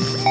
Yeah.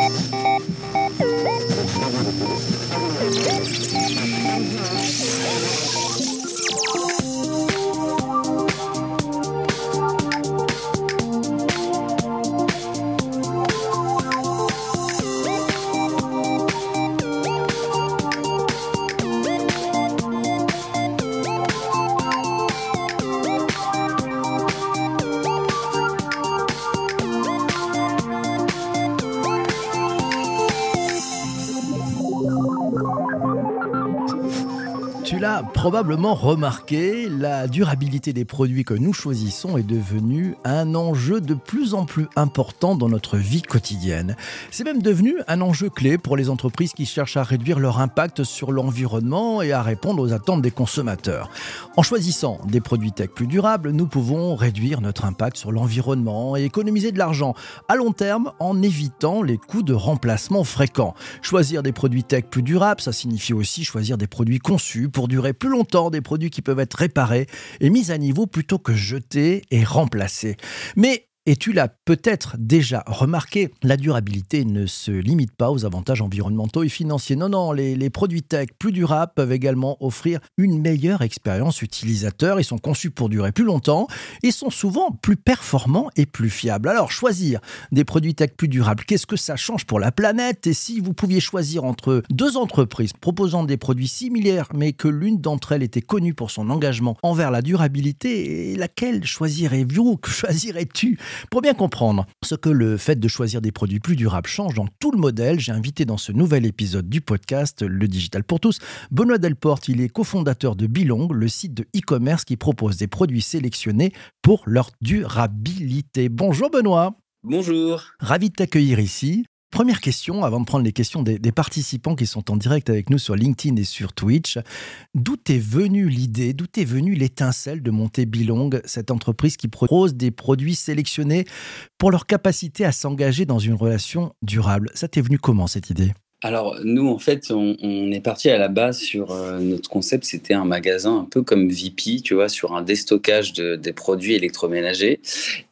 Probablement remarqué, la durabilité des produits que nous choisissons est devenue un enjeu de plus en plus important dans notre vie quotidienne. C'est même devenu un enjeu clé pour les entreprises qui cherchent à réduire leur impact sur l'environnement et à répondre aux attentes des consommateurs. En choisissant des produits tech plus durables, nous pouvons réduire notre impact sur l'environnement et économiser de l'argent à long terme en évitant les coûts de remplacement fréquents. Choisir des produits tech plus durables, ça signifie aussi choisir des produits conçus pour durer plus longtemps, des produits qui peuvent être réparés et mis à niveau plutôt que jetés et remplacés. Mais et tu l'as peut-être déjà remarqué, la durabilité ne se limite pas aux avantages environnementaux et financiers. Non, non, les, produits tech plus durables peuvent également offrir une meilleure expérience utilisateur. Ils sont conçus pour durer plus longtemps et sont souvent plus performants et plus fiables. Alors, choisir des produits tech plus durables, qu'est-ce que ça change pour la planète? Et si vous pouviez choisir entre deux entreprises proposant des produits similaires, mais que l'une d'entre elles était connue pour son engagement envers la durabilité, laquelle choisirais-vous? Choisirais-tu? Pour bien comprendre ce que le fait de choisir des produits plus durables change dans tout le modèle, j'ai invité dans ce nouvel épisode du podcast Le Digital pour tous Benoît Delporte. Il est cofondateur de Bilong, le site de e-commerce qui propose des produits sélectionnés pour leur durabilité. Bonjour Benoît. Bonjour. Ravi de t'accueillir ici. Première question, avant de prendre les questions des, participants qui sont en direct avec nous sur LinkedIn et sur Twitch. D'où est venue l'idée, d'où est venue l'étincelle de monter Bilong, cette entreprise qui propose des produits sélectionnés pour leur capacité à s'engager dans une relation durable? Ça t'est venu comment cette idée? Alors nous, en fait, on, est parti à la base sur euh, notre concept, c'était un magasin un peu comme VP, tu vois, sur un déstockage de, des produits électroménagers.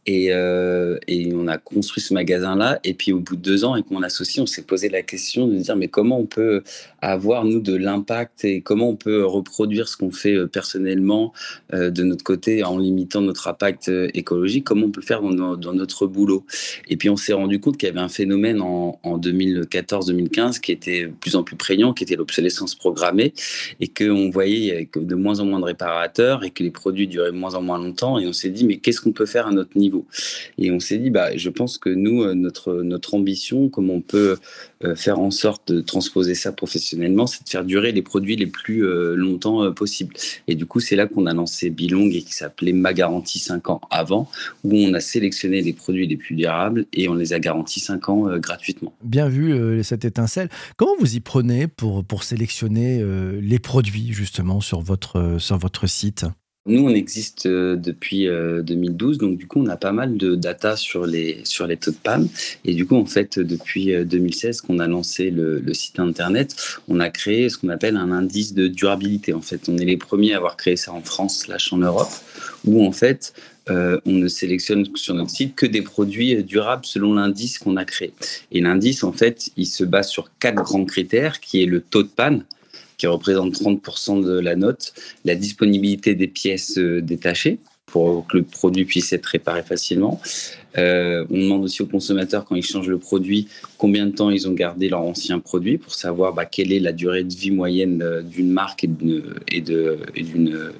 Et, euh, et, on a construit ce magasin-là. Et puis au bout de deux ans, avec mon associé, on s'est posé la question de dire mais comment on peut avoir nous de l'impact et comment on peut reproduire ce qu'on fait euh, personnellement euh, de notre côté en limitant notre impact écologique? Comment on peut faire dans, dans notre boulot? Et puis on s'est rendu compte qu'il y avait un phénomène en, en 2014-2015 qui était de plus en plus prégnant, qui était l'obsolescence programmée, et qu'on voyait de moins en moins de réparateurs et que les produits duraient de moins en moins longtemps. Et on s'est dit mais qu'est-ce qu'on peut faire à notre niveau? Et on s'est dit, bah, je pense que nous, euh, notre, ambition, comment on peut euh, faire en sorte de transposer ça professionnellement, c'est de faire durer les produits les plus euh, longtemps possible. Et du coup, c'est là qu'on a lancé Bilong et qui s'appelait Ma Garantie 5 ans avant, où on a sélectionné les produits les plus durables et on les a garantis 5 ans gratuitement. Bien vu cette étincelle. Comment vous y prenez pour, sélectionner les produits justement sur votre site? Nous, on existe euh, depuis 2012, euh, donc du coup, on a pas mal de data sur les, sur les taux de panne. Et du coup, en fait, depuis 2016 euh, qu'on a lancé le, site internet, on a créé ce qu'on appelle un indice de durabilité. En fait, on est les premiers à avoir créé ça en France, slash en Europe, où en fait, on ne sélectionne sur notre site que des produits durables selon l'indice qu'on a créé. Et l'indice, en fait, il se base sur quatre grands critères, qui est le taux de panne, qui représente 30% de la note, la disponibilité des pièces euh, détachées pour que le produit puisse être réparé facilement. Euh, on demande aussi aux consommateurs, quand ils changent le produit, combien de temps ils ont gardé leur ancien produit pour savoir bah, quelle est la durée de vie moyenne euh, d'une marque et, de, et,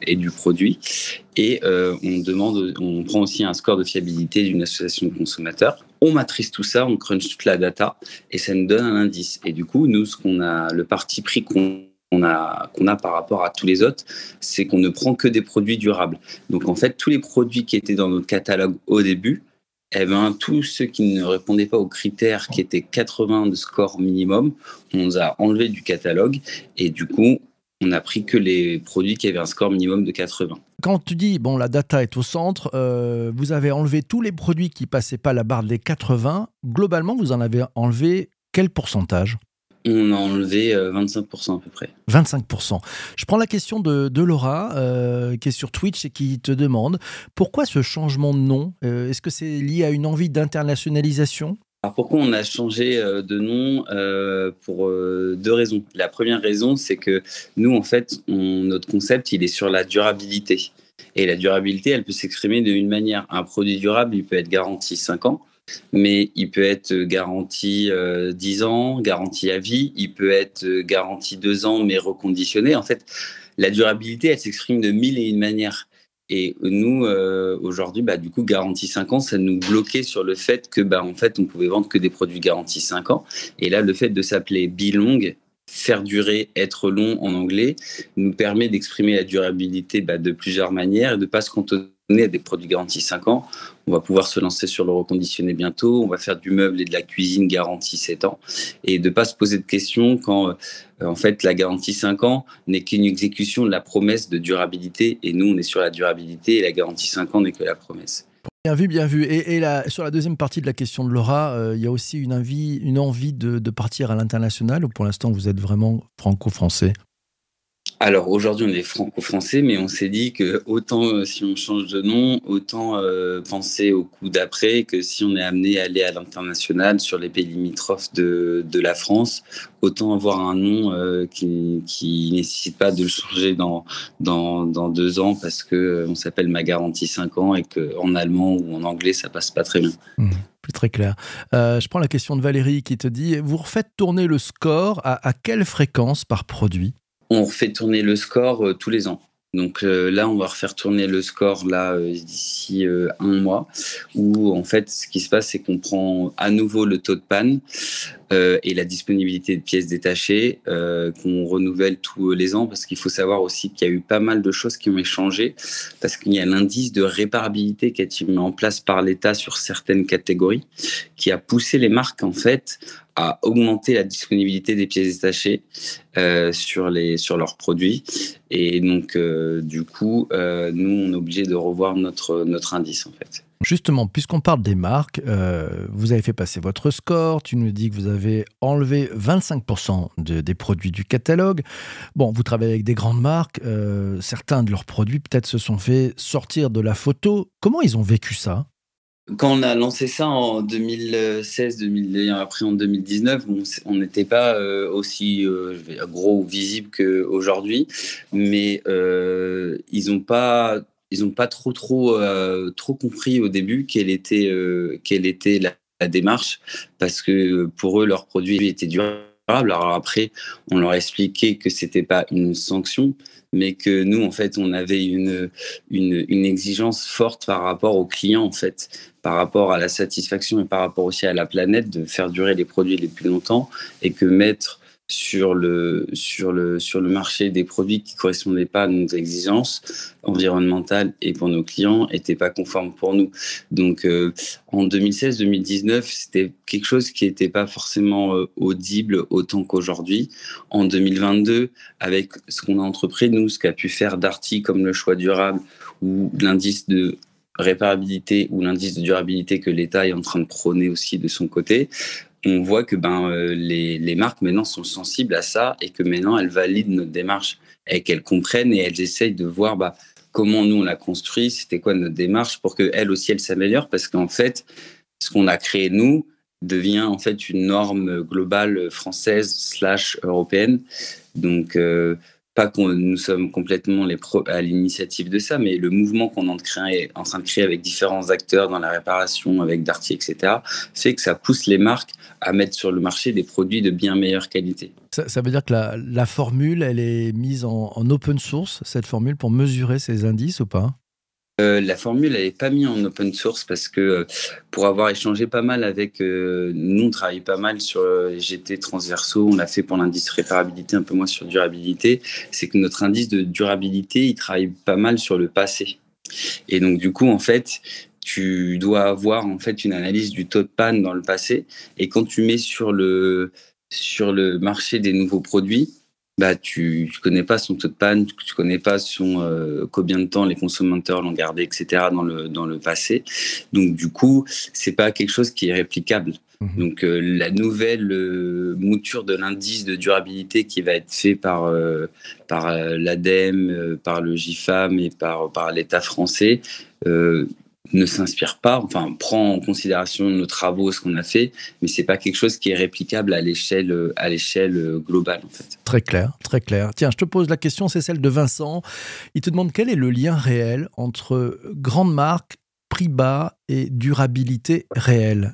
et, du produit. Et on, demande, on prend aussi un score de fiabilité d'une association de consommateurs. On matrice tout ça, on crunch toute la data et ça nous donne un indice. Et du coup, nous, ce qu'on a, le parti pris qu'on qu'on a, par rapport à tous les autres, c'est qu'on ne prend que des produits durables. Donc en fait, tous les produits qui étaient dans notre catalogue au début, eh ben, tous ceux qui ne répondaient pas aux critères qui étaient 80 de score minimum, on les a enlevés du catalogue et du coup, on n'a pris que les produits qui avaient un score minimum de 80. Quand tu dis, bon, la data est au centre, euh, vous avez enlevé tous les produits qui passaient pas la barre des 80. Globalement, vous en avez enlevé quel pourcentage? On a enlevé 25% euh, à peu près. 25%. Je prends la question de, Laura, euh, qui est sur Twitch et qui te demande pourquoi ce changement de nom? Euh, Est-ce que c'est lié à une envie d'internationalisation? Alors pourquoi on a changé de nom euh, Pour deux raisons. La première raison, c'est que nous, en fait, notre concept, il est sur la durabilité. Et la durabilité, elle peut s'exprimer d'une manière. Un produit durable, il peut être garanti 5 ans, mais il peut être garanti 10 ans, garanti à vie, il peut être garanti 2 ans, mais reconditionné. En fait, la durabilité, elle s'exprime de mille et une manières. Et nous, euh, aujourd'hui, bah, du coup, garantie 5 ans, ça nous bloquait sur le fait que, bah, en fait, on pouvait vendre que des produits garantis 5 ans. Et là, le fait de s'appeler Bilong, faire durer, être long en anglais, nous permet d'exprimer la durabilité bah, de plusieurs manières et de ne pas se cantonner à des produits garantis 5 ans. On va pouvoir se lancer sur le reconditionné bientôt. On va faire du meuble et de la cuisine garantie 7 ans. Et de ne pas se poser de questions quand, euh, en fait, la garantie 5 ans n'est qu'une exécution de la promesse de durabilité. Et nous, on est sur la durabilité et la garantie 5 ans n'est que la promesse. Bien vu, bien vu. Et, sur la deuxième partie de la question de Laura, euh, il y a aussi une envie, de partir à l'international ou pour l'instant vous êtes vraiment franco-français? Alors aujourd'hui, on est franco-français, mais on s'est dit que autant euh, si on change de nom, autant euh, penser au coup d'après que si on est amené à aller à l'international sur les pays limitrophes de, de la France, autant avoir un nom euh, qui, qui nécessite pas de le changer dans, deux ans parce que on s'appelle ma garantie 5 ans et qu'en allemand ou en anglais, ça passe pas très bien. Plus très clair. je prends la question de Valérie qui te dit, vous refaites tourner le score à quelle fréquence par produit? On refait tourner le score euh, tous les ans. Donc euh, là, on va refaire tourner le score là euh, d'ici un mois, où en fait, ce qui se passe, c'est qu'on prend à nouveau le taux de panne et la disponibilité de pièces détachées, qu'on renouvelle tous les ans, parce qu'il faut savoir aussi qu'il y a eu pas mal de choses qui ont changé, parce qu'il y a l'indice de réparabilité qui a été mis en place par l'État sur certaines catégories, qui a poussé les marques en fait à augmenter la disponibilité des pièces détachées euh, sur, les, sur leurs produits. Et donc, euh, du coup, euh, nous, on est obligé de revoir notre, notre indice, en fait. Justement, puisqu'on parle des marques, vous avez fait passer votre score, tu nous dis que vous avez enlevé 25% de, des produits du catalogue. Bon, vous travaillez avec des grandes marques, certains de leurs produits peut-être se sont fait sortir de la photo. Comment ils ont vécu ça? Quand on a lancé ça en 2016, 2000, après en 2019, on n'était pas euh, aussi euh, gros ou visible qu'aujourd'hui, mais euh, ils n'ont pas, ils ont pas trop trop trop compris au début quelle était quelle était la, démarche, parce que pour eux leur produit était durable. Alors après, on leur a expliqué que c'était pas une sanction, mais que nous, en fait, on avait une, une, une, exigence forte par rapport aux clients, en fait, par rapport à la satisfaction et par rapport aussi à la planète de faire durer les produits les plus longtemps et que mettre sur le, sur le, sur le marché des produits qui ne correspondaient pas à nos exigences environnementales et pour nos clients n'étaient pas conformes pour nous. Donc euh, en 2016-2019, c'était quelque chose qui n'était pas forcément euh, audible autant qu'aujourd'hui. En 2022, avec ce qu'on a entrepris, nous, ce qu'a pu faire Darty comme le choix durable ou l'indice de réparabilité ou l'indice de durabilité que l'État est en train de prôner aussi de son côté, on voit que ben, euh, les, les, marques maintenant sont sensibles à ça et que maintenant elles valident notre démarche et qu'elles comprennent et elles essayent de voir bah, comment nous on l'a construit, c'était quoi notre démarche pour qu'elles aussi elles s'améliorent parce qu'en fait, ce qu'on a créé nous devient en fait une norme globale française slash européenne. Donc, euh, pas qu'on nous sommes complètement à l'initiative de ça, mais le mouvement qu'on est en train de créer avec différents acteurs dans la réparation, avec Darty, etc., fait que ça pousse les marques à mettre sur le marché des produits de bien meilleure qualité. Ça, veut dire que la, formule, elle est mise en, open source, cette formule, pour mesurer ces indices ou pas? Euh, la formule, elle n'est pas mise en open source parce que euh, pour avoir échangé pas mal avec, euh, nous on travaille pas mal sur les GT transversaux, on l'a fait pour l'indice réparabilité, un peu moins sur durabilité, c'est que notre indice de durabilité, il travaille pas mal sur le passé. Et donc du coup, en fait, tu dois avoir en fait une analyse du taux de panne dans le passé. Et quand tu mets sur le, sur le marché des nouveaux produits, bah, tu ne connais pas son taux de panne, tu connais pas son euh, combien de temps les consommateurs l'ont gardé, etc. dans le dans le passé. Donc du coup, c'est pas quelque chose qui est réplicable. Mmh Donc euh, la nouvelle euh, mouture de l'indice de durabilité qui va être fait par par l'ADEME, par le GIFAM et par par l'État français ne s'inspire pas, enfin prend en considération nos travaux, ce qu'on a fait, mais c'est pas quelque chose qui est réplicable à l'échelle à l'échelle globale en fait. Très clair, très clair. Tiens, je te pose la question, c'est celle de Vincent. Il te demande quel est le lien réel entre grande marque, prix bas et durabilité réelle?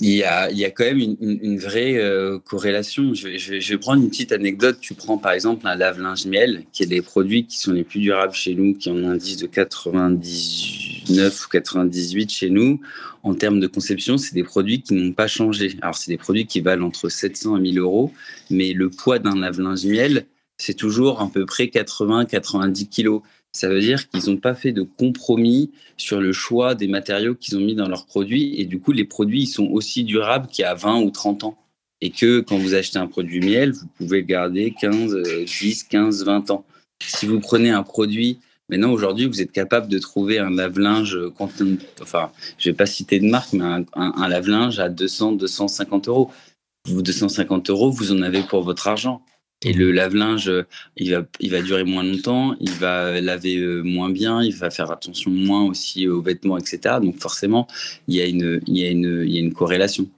Il y, a, il y a quand même une, vraie euh, corrélation. Je, je, je, vais prendre une petite anecdote. Tu prends par exemple un lave-linge miel, qui est des produits qui sont les plus durables chez nous, qui ont un indice de 99 ou 98 chez nous. En termes de conception, c'est des produits qui n'ont pas changé. Alors, c'est des produits qui valent entre 700 et 1000 euros, mais le poids d'un lave-linge miel, c'est toujours à peu près 80-90 kilos. Ça veut dire qu'ils n'ont pas fait de compromis sur le choix des matériaux qu'ils ont mis dans leurs produits. Et du coup, les produits ils sont aussi durables qu'il y a 20 ou 30 ans. Et que quand vous achetez un produit miel, vous pouvez le garder 15, 10, 15, 20 ans. Si vous prenez un produit, maintenant aujourd'hui, vous êtes capable de trouver un lave-linge, enfin, je vais pas citer de marque, mais un, lave-linge à 200, 250 euros. Vous, 250 euros, vous en avez pour votre argent. Et le lave-linge, il va, il va durer moins longtemps, il va laver euh, moins bien, il va faire attention moins aussi aux vêtements, etc. Donc forcément, il y a une, il y a une, il y a une corrélation.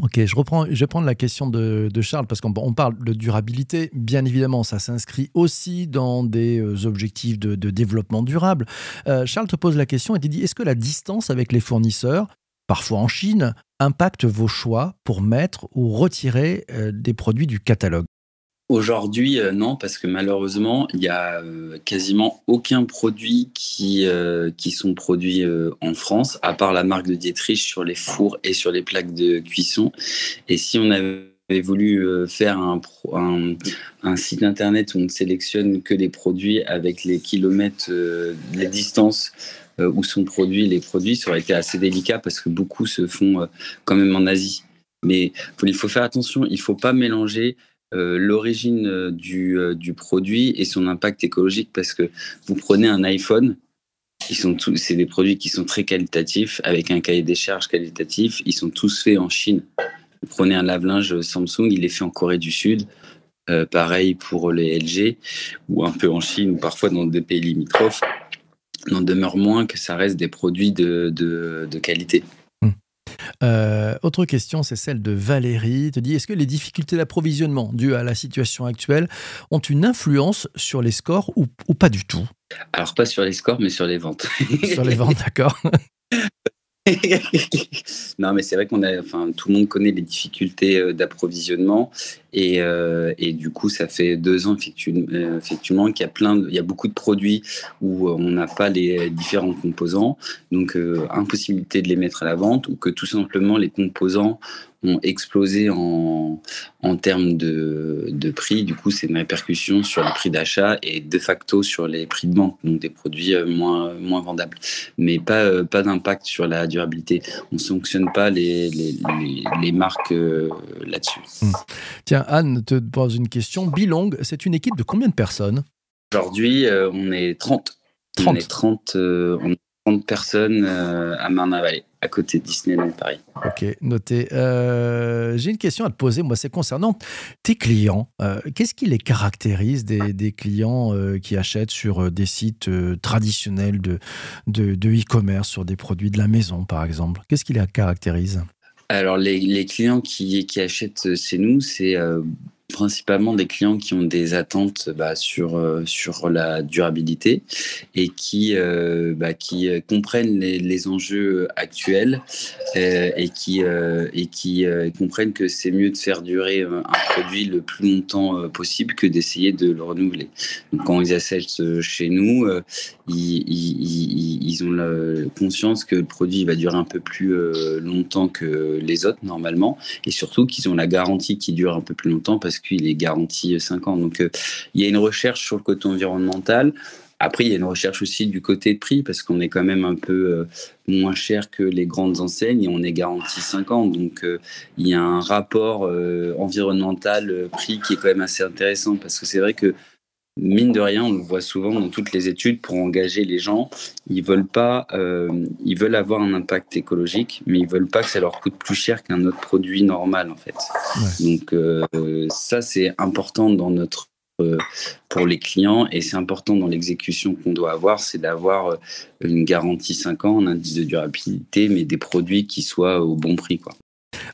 Ok, je reprends, je vais prendre la question de, Charles parce qu'on parle de durabilité. Bien évidemment, ça s'inscrit aussi dans des euh, objectifs de, développement durable. Euh, Charles te pose la question et te dit est-ce que la distance avec les fournisseurs, parfois en Chine, impacte vos choix pour mettre ou retirer des produits du catalogue? Aujourd'hui, euh, non, parce que malheureusement, il y a euh, quasiment aucun produit qui, euh, qui sont produits en France, à part la marque de Dietrich sur les fours et sur les plaques de cuisson. Et si on avait voulu faire un, un, site internet où on ne sélectionne que les produits avec les kilomètres, les distances où sont produits les produits, ça aurait été assez délicat parce que beaucoup se font quand même en Asie. Mais il faut faire attention, il ne faut pas mélanger euh, l'origine euh, du, euh, du, produit et son impact écologique parce que vous prenez un iPhone, c'est des produits qui sont très qualitatifs avec un cahier des charges qualitatif, ils sont tous faits en Chine. Vous prenez un lave-linge Samsung, il est fait en Corée du Sud. pareil pour les LG ou un peu en Chine ou parfois dans des pays limitrophes. N'en demeure moins que ça reste des produits de qualité. Euh, autre question, c'est celle de Valérie. te dit est-ce que les difficultés d'approvisionnement dues à la situation actuelle ont une influence sur les scores ou, ou pas du tout? Alors pas sur les scores, mais sur les ventes. sur les ventes, d'accord. non, mais c'est vrai qu'on a, enfin, tout le monde connaît les difficultés euh, d'approvisionnement et, euh, et, du coup, ça fait deux ans euh, effectivement qu'il y a plein, il y a beaucoup de produits où on n'a pas les différents composants, donc impossibilité de les mettre à la vente ou que tout simplement les composants ont explosé en, en termes de, de prix. Du coup, c'est une répercussion sur le prix d'achat et de facto sur les prix de vente, donc des produits euh, moins, moins vendables. Mais pas, euh, pas d'impact sur la durabilité. On ne sanctionne pas les, les, les, marques euh, là-dessus. Tiens, Anne te pose une question. Bilong, c'est une équipe de combien de personnes? Aujourd'hui, on est 30. 30. On est 30, on est 30 personnes à Marne-la-Vallée à côté de Disneyland Paris. Ok, noté. Euh, j'ai une question à te poser, moi, c'est concernant tes clients. Euh, qu'est-ce qui les caractérise des, clients euh, qui achètent sur des sites traditionnels de, de, e-commerce, sur des produits de la maison, par exemple? Qu'est-ce qui les caractérise? Alors, les, les, clients qui, qui achètent chez nous, c'est principalement des clients qui ont des attentes bah, sur, euh, sur la durabilité et qui, euh, bah, qui euh, comprennent les, enjeux actuels et qui, et qui comprennent que c'est mieux de faire durer un produit le plus longtemps possible que d'essayer de le renouveler. Donc, quand ils achètent chez nous, ils, ont la conscience que le produit va durer un peu plus longtemps que les autres normalement et surtout qu'ils ont la garantie qui dure un peu plus longtemps parce que il est garanti 5 ans. Donc, euh, il y a une recherche sur le côté environnemental. Après, il y a une recherche aussi du côté prix parce qu'on est quand même un peu euh, moins cher que les grandes enseignes et on est garanti 5 ans. Donc, euh, il y a un rapport environnemental prix qui est quand même assez intéressant parce que c'est vrai que mine de rien, on le voit souvent dans toutes les études pour engager les gens. Ils veulent pas, euh, ils veulent avoir un impact écologique, mais ils veulent pas que ça leur coûte plus cher qu'un autre produit normal en fait. Donc euh, ça c'est important dans notre pour les clients. Et c'est important dans l'exécution qu'on doit avoir, c'est d'avoir une garantie 5 ans, un indice de durabilité, mais des produits qui soient au bon prix. Quoi.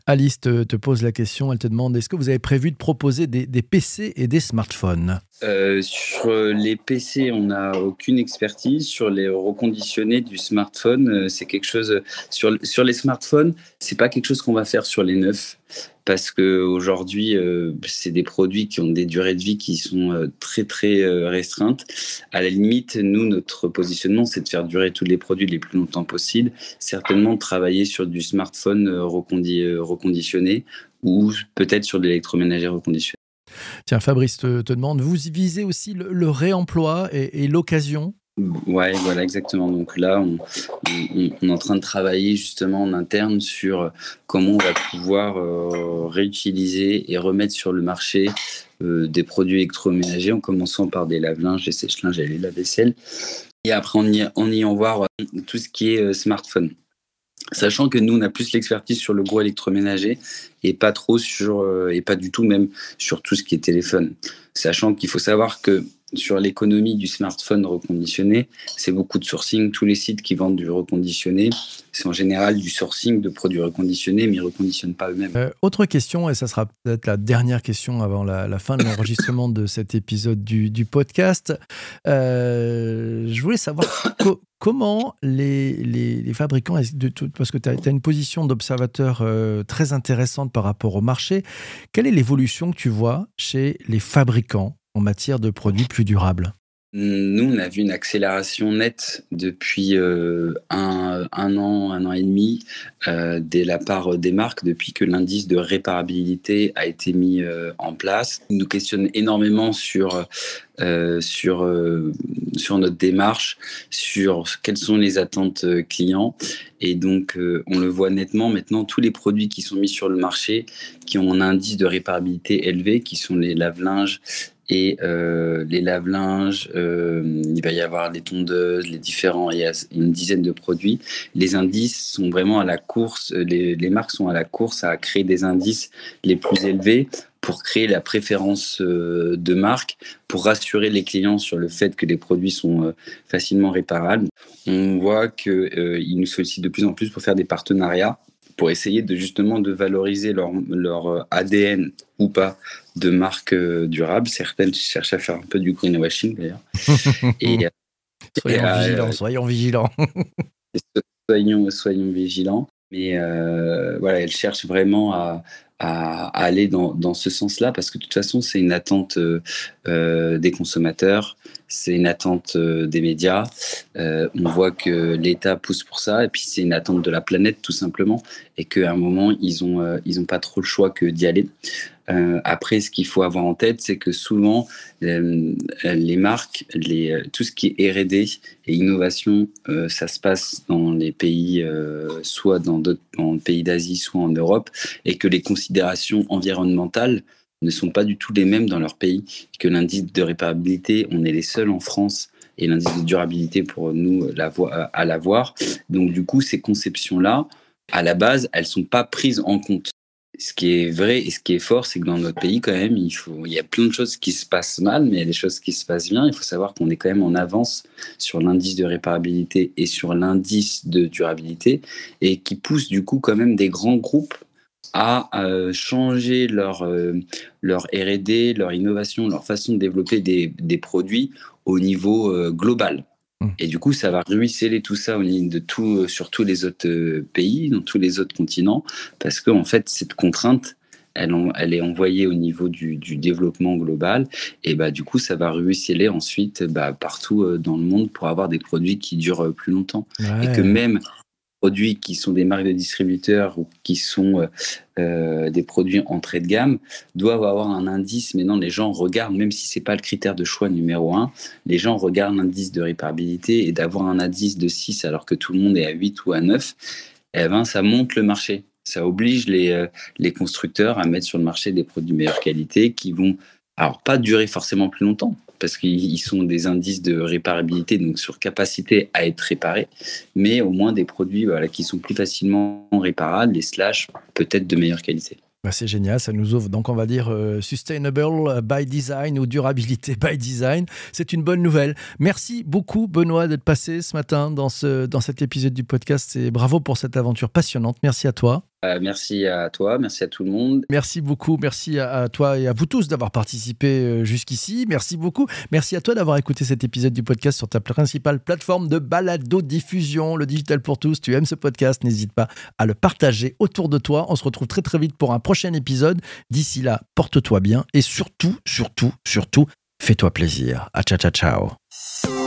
Alice te, pose la question, elle te demande est-ce que vous avez prévu de proposer des, PC et des smartphones? Euh, Sur les PC, on n'a aucune expertise. Sur les reconditionnés du smartphone, euh, c'est quelque chose. Sur, les smartphones, c'est pas quelque chose qu'on va faire sur les neufs parce que aujourd'hui, euh, c'est des produits qui ont des durées de vie qui sont très très restreintes. À la limite, nous, notre positionnement, c'est de faire durer tous les produits les plus longtemps possible. Certainement, travailler sur du smartphone reconditionné ou peut-être sur de l'électroménager reconditionné. Tiens, Fabrice te, demande, vous visez aussi le, réemploi et l'occasion? Ouais, voilà, exactement. Donc là, on, est en train de travailler justement en interne sur comment on va pouvoir euh, réutiliser et remettre sur le marché euh, des produits électroménagers, en commençant par des lave-linges, des sèche-linges et les lave-vaisselle. Et après, on y, on y en voir euh, tout ce qui est smartphone. Sachant que nous, on a plus l'expertise sur le gros électroménager et pas trop sur, et pas du tout même sur tout ce qui est téléphone. Sachant qu'il faut savoir que sur l'économie du smartphone reconditionné, c'est beaucoup de sourcing. Tous les sites qui vendent du reconditionné, c'est en général du sourcing de produits reconditionnés, mais ils ne reconditionnent pas eux-mêmes. Euh, autre question, et ça sera peut-être la dernière question avant la, fin de l'enregistrement de cet épisode du, podcast. Euh, je voulais savoir comment les, fabricants, parce que tu as, une position d'observateur euh, très intéressante par rapport au marché, quelle est l'évolution que tu vois chez les fabricants en matière de produits plus durables nous, on a vu une accélération nette depuis euh, un, an, un an et demi, euh, dès la part des marques, depuis que l'indice de réparabilité a été mis euh, en place. Il nous questionne énormément sur, sur, sur notre démarche, sur quelles sont les attentes clients. Et donc, on le voit nettement maintenant, tous les produits qui sont mis sur le marché, qui ont un indice de réparabilité élevé, qui sont les lave-linges, et euh, les lave-linges, euh, il va y avoir les tondeuses, les différents, il y a une dizaine de produits. Les indices sont vraiment à la course, les, les marques sont à la course à créer des indices les plus élevés pour créer la préférence euh, de marque, pour rassurer les clients sur le fait que les produits sont facilement réparables. On voit qu'ils nous sollicitent de plus en plus pour faire des partenariats pour essayer de justement de valoriser leur, leur ADN ou pas de marques euh, durables. Certaines cherchent à faire un peu du greenwashing d'ailleurs. et, soyons, euh, vigilants, soyons vigilants, soyons soyons, vigilants. Mais euh, voilà, elles cherchent vraiment à, à, aller dans, dans ce sens-là parce que de toute façon, c'est une attente des consommateurs, c'est une attente des médias. on voit que l'État pousse pour ça et puis c'est une attente de la planète tout simplement et qu'à un moment, ils n'ont ont pas trop le choix que d'y aller. Euh, après, ce qu'il faut avoir en tête, c'est que souvent, euh, les marques, les, tout ce qui est R&D et innovation, euh, ça se passe dans les pays, soit dans pays d'Asie, soit en Europe, et que les considérations environnementales ne sont pas du tout les mêmes dans leur pays. Que l'indice de réparabilité, on est les seuls en France et l'indice de durabilité pour nous à l'avoir. Donc du coup, ces conceptions-là, à la base, elles sont pas prises en compte ce qui est vrai et ce qui est fort, c'est que dans notre pays, quand même, il, il y a plein de choses qui se passent mal, mais il y a des choses qui se passent bien. Il faut savoir qu'on est quand même en avance sur l'indice de réparabilité et sur l'indice de durabilité, et qui pousse du coup quand même des grands groupes à euh, changer leur, euh, leur RD, leur innovation, leur façon de développer des, des produits au niveau euh, global. Mmh. Et du coup, ça va ruisseler tout ça de tout, sur tous les autres pays, dans tous les autres continents, parce qu'en en fait, cette contrainte, elle, elle, est envoyée au niveau du, développement global, et bah, du coup, ça va ruisseler ensuite bah, partout dans le monde pour avoir des produits qui durent plus longtemps. Et que même produits qui sont des marques de distributeurs ou qui sont euh, euh, des produits entrée de gamme doivent avoir un indice. Maintenant, les gens regardent, même si c'est pas le critère de choix numéro un, les gens regardent l'indice de réparabilité et d'avoir un indice de 6 alors que tout le monde est à 8 ou à 9, eh ben, ça monte le marché. Ça oblige les, euh, les constructeurs à mettre sur le marché des produits de meilleure qualité qui vont alors pas durer forcément plus longtemps, parce qu'ils sont des indices de réparabilité, donc sur capacité à être réparés, mais au moins des produits voilà, qui sont plus facilement réparables et slash peut-être de meilleure qualité. Bah, c'est génial, ça nous ouvre. Donc on va dire euh, sustainable by design ou durabilité by design. C'est une bonne nouvelle. Merci beaucoup Benoît d'être passé ce matin dans, ce, dans cet épisode du podcast et bravo pour cette aventure passionnante. Merci à toi. Euh, merci à toi, merci à tout le monde. Merci beaucoup, merci à, toi et à vous tous d'avoir participé euh, jusqu'ici. Merci beaucoup. Merci à toi d'avoir écouté cet épisode du podcast sur ta principale plateforme de balado diffusion, le digital pour tous. Tu aimes ce podcast, n'hésite pas à le partager autour de toi. On se retrouve très très vite pour un prochain épisode. D'ici là, porte-toi bien et surtout, surtout, surtout, fais-toi plaisir. À ciao ciao ciao.